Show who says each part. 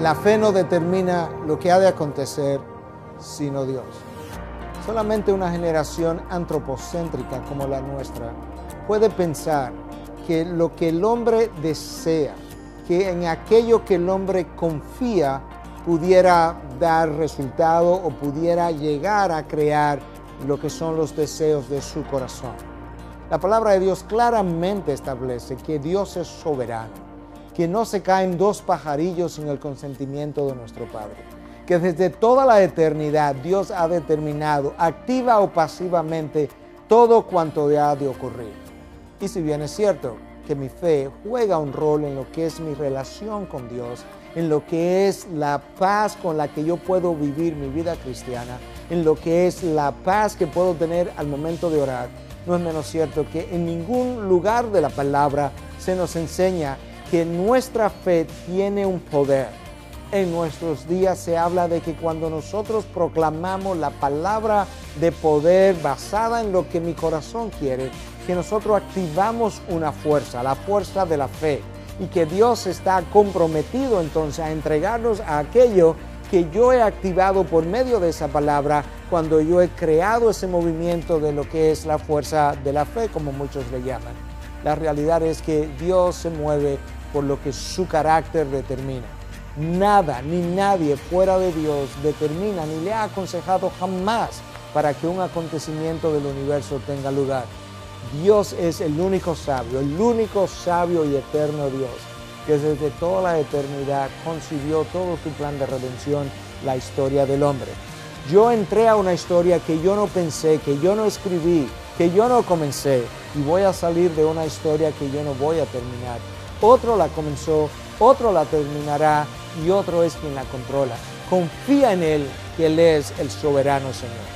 Speaker 1: La fe no determina lo que ha de acontecer, sino Dios. Solamente una generación antropocéntrica como la nuestra puede pensar que lo que el hombre desea, que en aquello que el hombre confía pudiera dar resultado o pudiera llegar a crear lo que son los deseos de su corazón. La palabra de Dios claramente establece que Dios es soberano que no se caen dos pajarillos sin el consentimiento de nuestro Padre. Que desde toda la eternidad Dios ha determinado, activa o pasivamente, todo cuanto ha de ocurrir. Y si bien es cierto que mi fe juega un rol en lo que es mi relación con Dios, en lo que es la paz con la que yo puedo vivir mi vida cristiana, en lo que es la paz que puedo tener al momento de orar, no es menos cierto que en ningún lugar de la palabra se nos enseña que nuestra fe tiene un poder. En nuestros días se habla de que cuando nosotros proclamamos la palabra de poder basada en lo que mi corazón quiere, que nosotros activamos una fuerza, la fuerza de la fe, y que Dios está comprometido entonces a entregarnos a aquello que yo he activado por medio de esa palabra cuando yo he creado ese movimiento de lo que es la fuerza de la fe, como muchos le llaman. La realidad es que Dios se mueve por lo que su carácter determina. Nada ni nadie fuera de Dios determina ni le ha aconsejado jamás para que un acontecimiento del universo tenga lugar. Dios es el único sabio, el único sabio y eterno Dios, que desde toda la eternidad concibió todo su plan de redención, la historia del hombre. Yo entré a una historia que yo no pensé, que yo no escribí, que yo no comencé, y voy a salir de una historia que yo no voy a terminar otro la comenzó, otro la terminará y otro es quien la controla. Confía en Él, que Él es el soberano Señor.